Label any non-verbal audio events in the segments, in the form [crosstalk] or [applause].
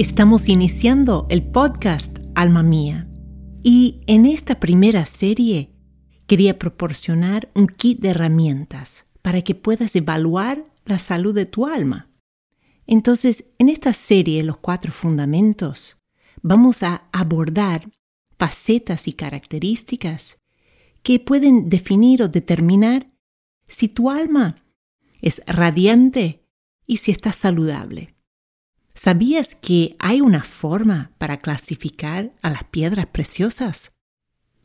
Estamos iniciando el podcast Alma Mía y en esta primera serie quería proporcionar un kit de herramientas para que puedas evaluar la salud de tu alma. Entonces, en esta serie, Los Cuatro Fundamentos, vamos a abordar facetas y características que pueden definir o determinar si tu alma es radiante y si está saludable. ¿Sabías que hay una forma para clasificar a las piedras preciosas?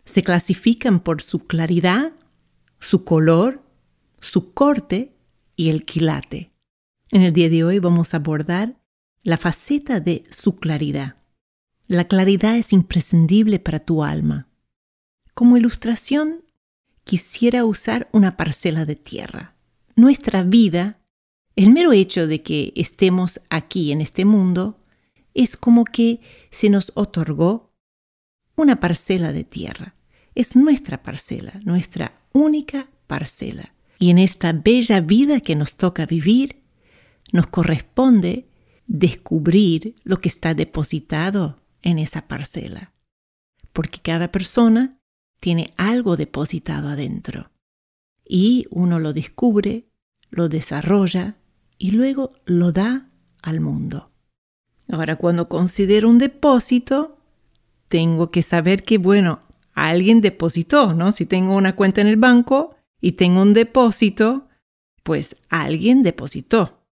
Se clasifican por su claridad, su color, su corte y el quilate. En el día de hoy vamos a abordar la faceta de su claridad. La claridad es imprescindible para tu alma. Como ilustración, quisiera usar una parcela de tierra. Nuestra vida el mero hecho de que estemos aquí en este mundo es como que se nos otorgó una parcela de tierra. Es nuestra parcela, nuestra única parcela. Y en esta bella vida que nos toca vivir, nos corresponde descubrir lo que está depositado en esa parcela. Porque cada persona tiene algo depositado adentro. Y uno lo descubre, lo desarrolla y luego lo da al mundo. Ahora, cuando considero un depósito, tengo que saber que, bueno, alguien depositó, ¿no? Si tengo una cuenta en el banco y tengo un depósito, pues alguien depositó.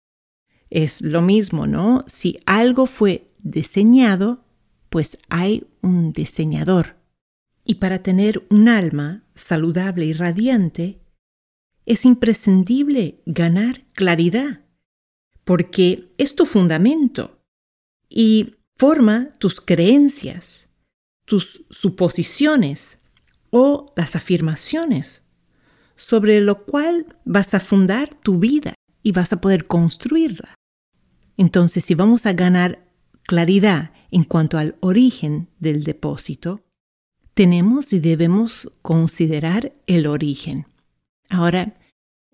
Es lo mismo, ¿no? Si algo fue diseñado, pues hay un diseñador. Y para tener un alma saludable y radiante, es imprescindible ganar claridad porque es tu fundamento y forma tus creencias, tus suposiciones o las afirmaciones sobre lo cual vas a fundar tu vida y vas a poder construirla. Entonces, si vamos a ganar claridad en cuanto al origen del depósito, tenemos y debemos considerar el origen. Ahora,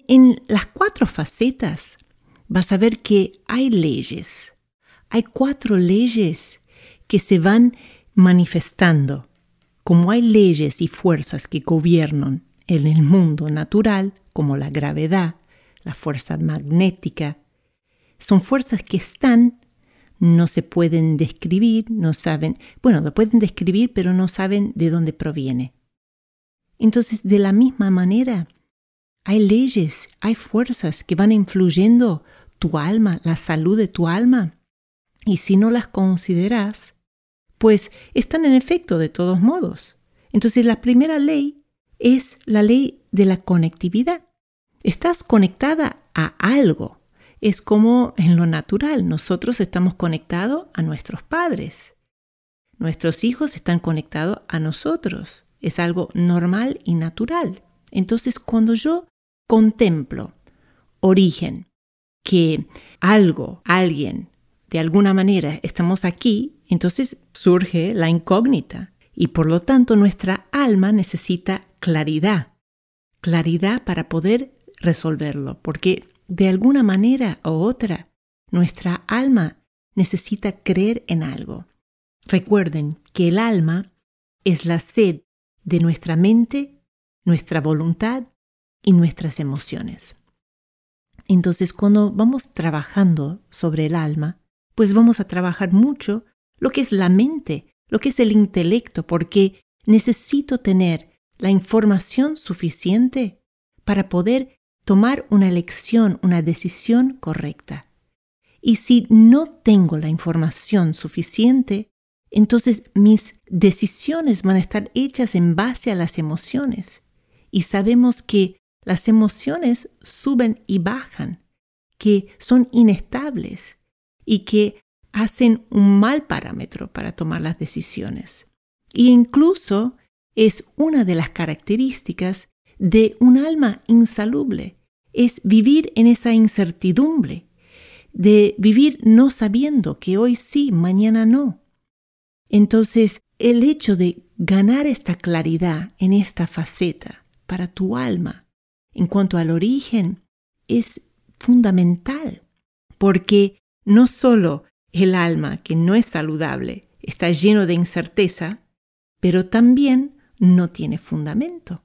en las cuatro facetas vas a ver que hay leyes. Hay cuatro leyes que se van manifestando. Como hay leyes y fuerzas que gobiernan en el mundo natural, como la gravedad, la fuerza magnética, son fuerzas que están, no se pueden describir, no saben, bueno, lo pueden describir, pero no saben de dónde proviene. Entonces, de la misma manera, hay leyes, hay fuerzas que van influyendo tu alma, la salud de tu alma. Y si no las consideras, pues están en efecto de todos modos. Entonces la primera ley es la ley de la conectividad. Estás conectada a algo. Es como en lo natural, nosotros estamos conectados a nuestros padres. Nuestros hijos están conectados a nosotros. Es algo normal y natural. Entonces cuando yo contemplo origen, que algo, alguien, de alguna manera estamos aquí, entonces surge la incógnita y por lo tanto nuestra alma necesita claridad, claridad para poder resolverlo, porque de alguna manera u otra nuestra alma necesita creer en algo. Recuerden que el alma es la sed de nuestra mente, nuestra voluntad y nuestras emociones. Entonces, cuando vamos trabajando sobre el alma, pues vamos a trabajar mucho lo que es la mente, lo que es el intelecto, porque necesito tener la información suficiente para poder tomar una elección, una decisión correcta. Y si no tengo la información suficiente, entonces mis decisiones van a estar hechas en base a las emociones. Y sabemos que las emociones suben y bajan, que son inestables y que hacen un mal parámetro para tomar las decisiones. E incluso es una de las características de un alma insalubre, es vivir en esa incertidumbre, de vivir no sabiendo que hoy sí, mañana no. Entonces, el hecho de ganar esta claridad en esta faceta para tu alma en cuanto al origen es fundamental, porque no solo el alma que no es saludable está lleno de incerteza, pero también no tiene fundamento.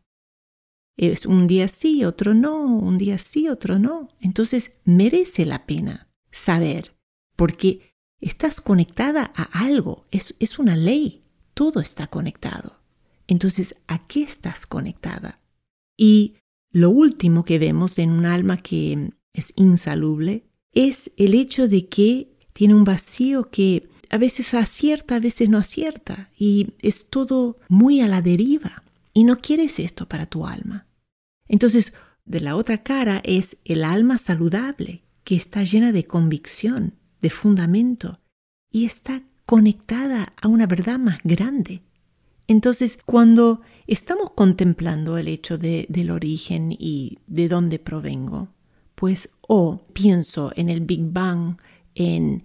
Es un día sí, otro no, un día sí, otro no. Entonces merece la pena saber, porque estás conectada a algo, es, es una ley, todo está conectado. Entonces, ¿a qué estás conectada? Y lo último que vemos en un alma que es insalubre es el hecho de que tiene un vacío que a veces acierta, a veces no acierta, y es todo muy a la deriva. Y no quieres esto para tu alma. Entonces, de la otra cara es el alma saludable, que está llena de convicción, de fundamento, y está conectada a una verdad más grande. Entonces, cuando estamos contemplando el hecho de, del origen y de dónde provengo, pues o pienso en el Big Bang, en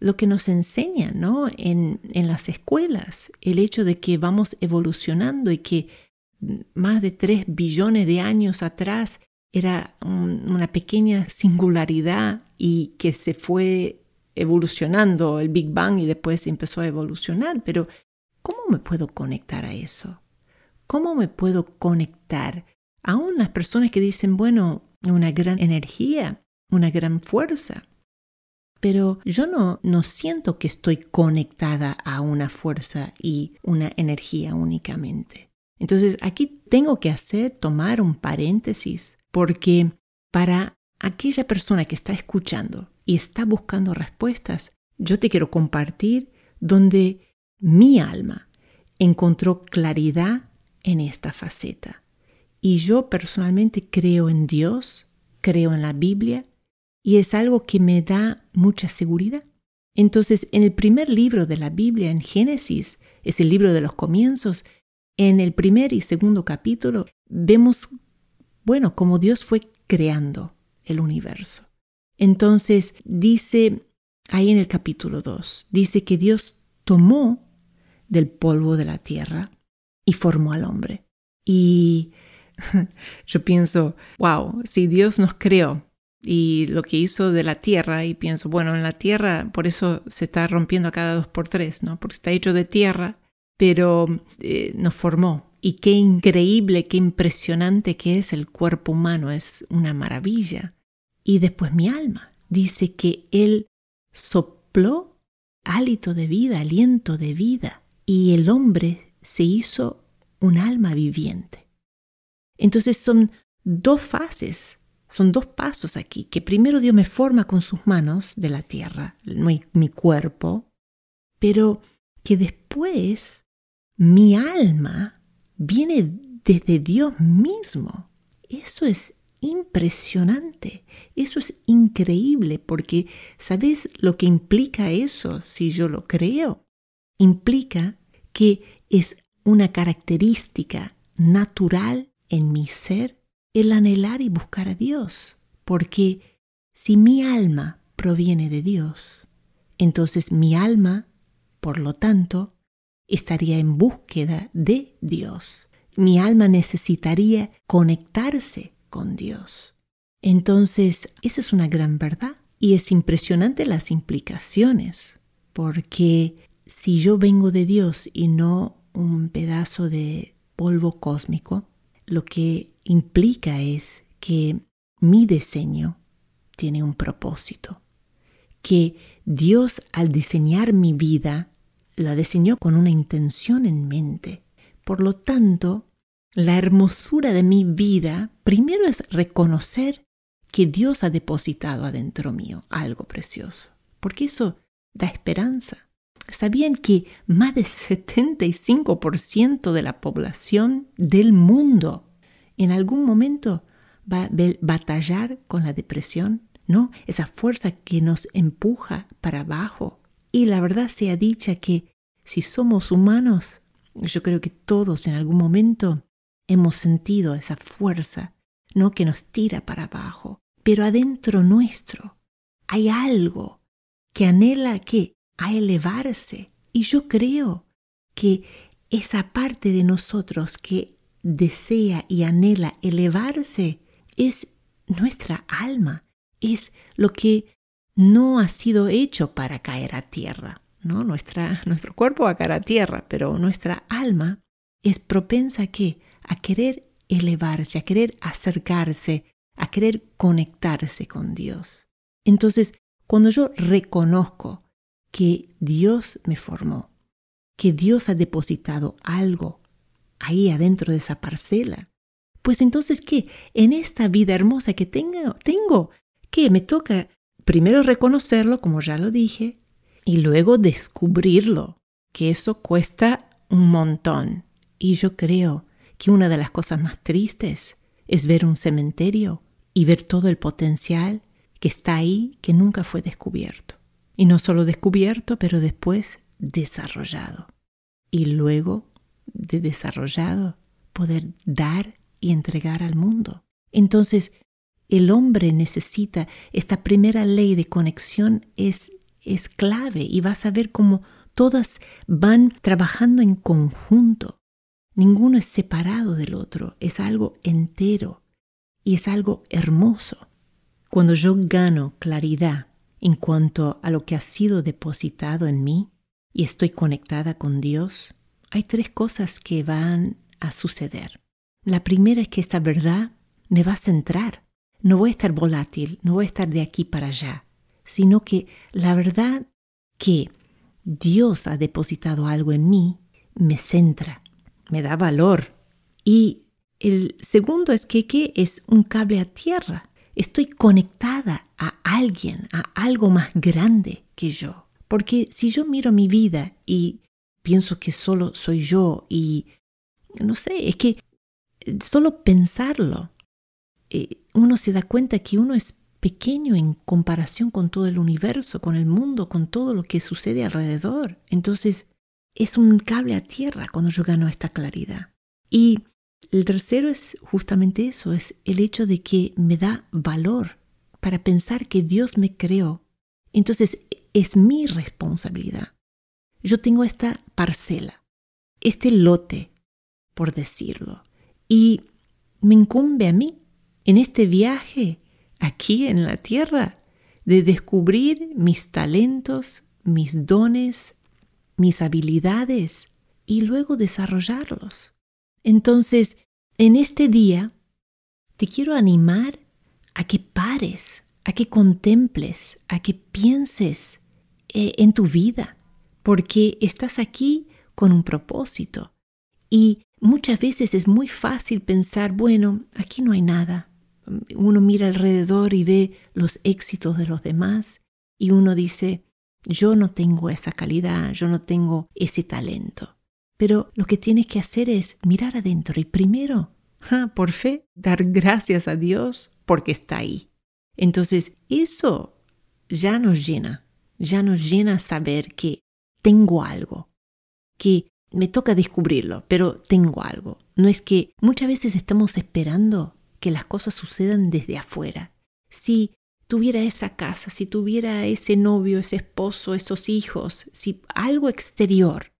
lo que nos enseñan ¿no? en, en las escuelas, el hecho de que vamos evolucionando y que más de tres billones de años atrás era una pequeña singularidad y que se fue evolucionando el Big Bang y después empezó a evolucionar. Pero, ¿cómo me puedo conectar a eso? ¿Cómo me puedo conectar? Aún las personas que dicen, bueno, una gran energía, una gran fuerza pero yo no, no siento que estoy conectada a una fuerza y una energía únicamente. Entonces aquí tengo que hacer, tomar un paréntesis, porque para aquella persona que está escuchando y está buscando respuestas, yo te quiero compartir donde mi alma encontró claridad en esta faceta. Y yo personalmente creo en Dios, creo en la Biblia y es algo que me da mucha seguridad. Entonces, en el primer libro de la Biblia, en Génesis, es el libro de los comienzos, en el primer y segundo capítulo vemos, bueno, cómo Dios fue creando el universo. Entonces, dice ahí en el capítulo 2, dice que Dios tomó del polvo de la tierra y formó al hombre. Y [laughs] yo pienso, wow, si Dios nos creó y lo que hizo de la tierra y pienso, bueno, en la tierra por eso se está rompiendo a cada dos por tres, ¿no? Porque está hecho de tierra, pero eh, nos formó. Y qué increíble, qué impresionante que es el cuerpo humano, es una maravilla. Y después mi alma dice que Él sopló hálito de vida, aliento de vida, y el hombre se hizo un alma viviente. Entonces son dos fases son dos pasos aquí, que primero Dios me forma con sus manos de la tierra, mi, mi cuerpo, pero que después mi alma viene desde Dios mismo. Eso es impresionante, eso es increíble, porque ¿sabes lo que implica eso si yo lo creo? Implica que es una característica natural en mi ser el anhelar y buscar a Dios, porque si mi alma proviene de Dios, entonces mi alma, por lo tanto, estaría en búsqueda de Dios. Mi alma necesitaría conectarse con Dios. Entonces, esa es una gran verdad y es impresionante las implicaciones, porque si yo vengo de Dios y no un pedazo de polvo cósmico, lo que implica es que mi diseño tiene un propósito, que Dios al diseñar mi vida la diseñó con una intención en mente. Por lo tanto, la hermosura de mi vida primero es reconocer que Dios ha depositado adentro mío algo precioso, porque eso da esperanza. ¿Sabían que más del 75% de la población del mundo en algún momento va a batallar con la depresión, ¿no? Esa fuerza que nos empuja para abajo. Y la verdad sea dicha que si somos humanos, yo creo que todos en algún momento hemos sentido esa fuerza, ¿no? Que nos tira para abajo. Pero adentro nuestro hay algo que anhela que a elevarse. Y yo creo que esa parte de nosotros que desea y anhela elevarse es nuestra alma, es lo que no ha sido hecho para caer a tierra. ¿no? Nuestra, [laughs] nuestro cuerpo va a caer a tierra, pero nuestra alma es propensa qué? A querer elevarse, a querer acercarse, a querer conectarse con Dios. Entonces, cuando yo reconozco que Dios me formó, que Dios ha depositado algo ahí adentro de esa parcela, pues entonces, ¿qué? En esta vida hermosa que tengo, tengo, ¿qué? Me toca primero reconocerlo, como ya lo dije, y luego descubrirlo, que eso cuesta un montón. Y yo creo que una de las cosas más tristes es ver un cementerio y ver todo el potencial que está ahí que nunca fue descubierto. Y no solo descubierto, pero después desarrollado. Y luego de desarrollado, poder dar y entregar al mundo. Entonces, el hombre necesita, esta primera ley de conexión es, es clave y vas a ver cómo todas van trabajando en conjunto. Ninguno es separado del otro, es algo entero y es algo hermoso. Cuando yo gano claridad en cuanto a lo que ha sido depositado en mí y estoy conectada con Dios, hay tres cosas que van a suceder. La primera es que esta verdad me va a centrar. No voy a estar volátil, no voy a estar de aquí para allá, sino que la verdad que Dios ha depositado algo en mí me centra, me da valor. Y el segundo es que, es un cable a tierra. Estoy conectada a alguien, a algo más grande que yo. Porque si yo miro mi vida y pienso que solo soy yo y no sé, es que solo pensarlo, eh, uno se da cuenta que uno es pequeño en comparación con todo el universo, con el mundo, con todo lo que sucede alrededor. Entonces, es un cable a tierra cuando yo gano esta claridad. Y el tercero es justamente eso, es el hecho de que me da valor para pensar que Dios me creó. Entonces, es mi responsabilidad. Yo tengo esta parcela, este lote, por decirlo. Y me incumbe a mí, en este viaje, aquí en la tierra, de descubrir mis talentos, mis dones, mis habilidades y luego desarrollarlos. Entonces, en este día, te quiero animar a que pares, a que contemples, a que pienses eh, en tu vida, porque estás aquí con un propósito. Y Muchas veces es muy fácil pensar, bueno, aquí no hay nada. Uno mira alrededor y ve los éxitos de los demás y uno dice, yo no tengo esa calidad, yo no tengo ese talento. Pero lo que tienes que hacer es mirar adentro y primero, por fe, dar gracias a Dios porque está ahí. Entonces, eso ya nos llena, ya nos llena saber que tengo algo, que me toca descubrirlo, pero tengo algo. No es que muchas veces estamos esperando que las cosas sucedan desde afuera. Si tuviera esa casa, si tuviera ese novio, ese esposo, esos hijos, si algo exterior,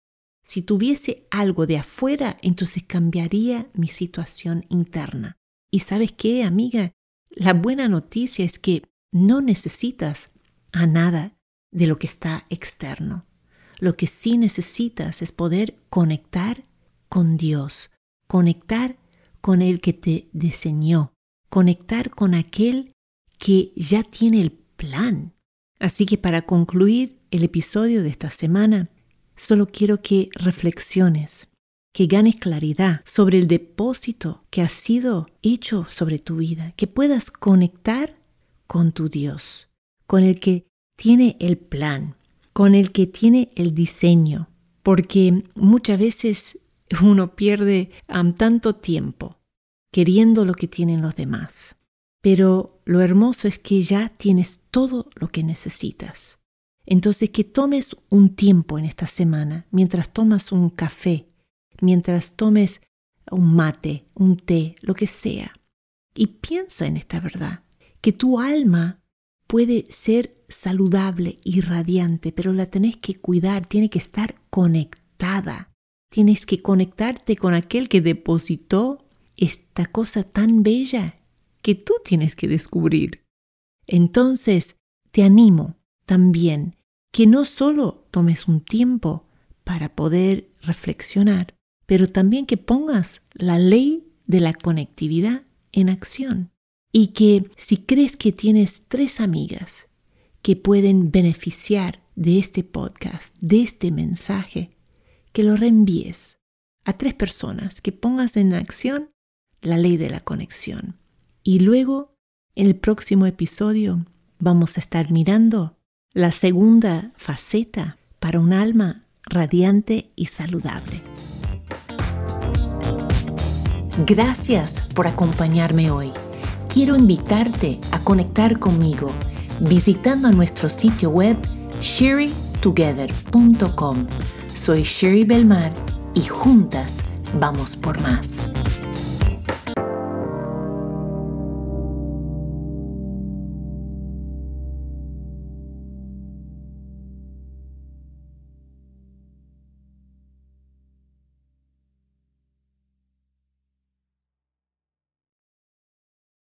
si tuviese algo de afuera, entonces cambiaría mi situación interna. Y sabes qué, amiga, la buena noticia es que no necesitas a nada de lo que está externo. Lo que sí necesitas es poder conectar con Dios, conectar con el que te diseñó, conectar con aquel que ya tiene el plan. Así que para concluir el episodio de esta semana, solo quiero que reflexiones, que ganes claridad sobre el depósito que ha sido hecho sobre tu vida, que puedas conectar con tu Dios, con el que tiene el plan, con el que tiene el diseño, porque muchas veces uno pierde tanto tiempo queriendo lo que tienen los demás. Pero lo hermoso es que ya tienes todo lo que necesitas. Entonces que tomes un tiempo en esta semana, mientras tomas un café, mientras tomes un mate, un té, lo que sea, y piensa en esta verdad, que tu alma puede ser saludable y radiante, pero la tenés que cuidar, tiene que estar conectada. Tienes que conectarte con aquel que depositó esta cosa tan bella que tú tienes que descubrir. Entonces, te animo también que no solo tomes un tiempo para poder reflexionar, pero también que pongas la ley de la conectividad en acción. Y que si crees que tienes tres amigas que pueden beneficiar de este podcast, de este mensaje, que lo reenvíes a tres personas, que pongas en acción la ley de la conexión. Y luego, en el próximo episodio, vamos a estar mirando la segunda faceta para un alma radiante y saludable. Gracias por acompañarme hoy. Quiero invitarte a conectar conmigo visitando nuestro sitio web sherrytogether.com. Soy Sherry Belmar y juntas vamos por más.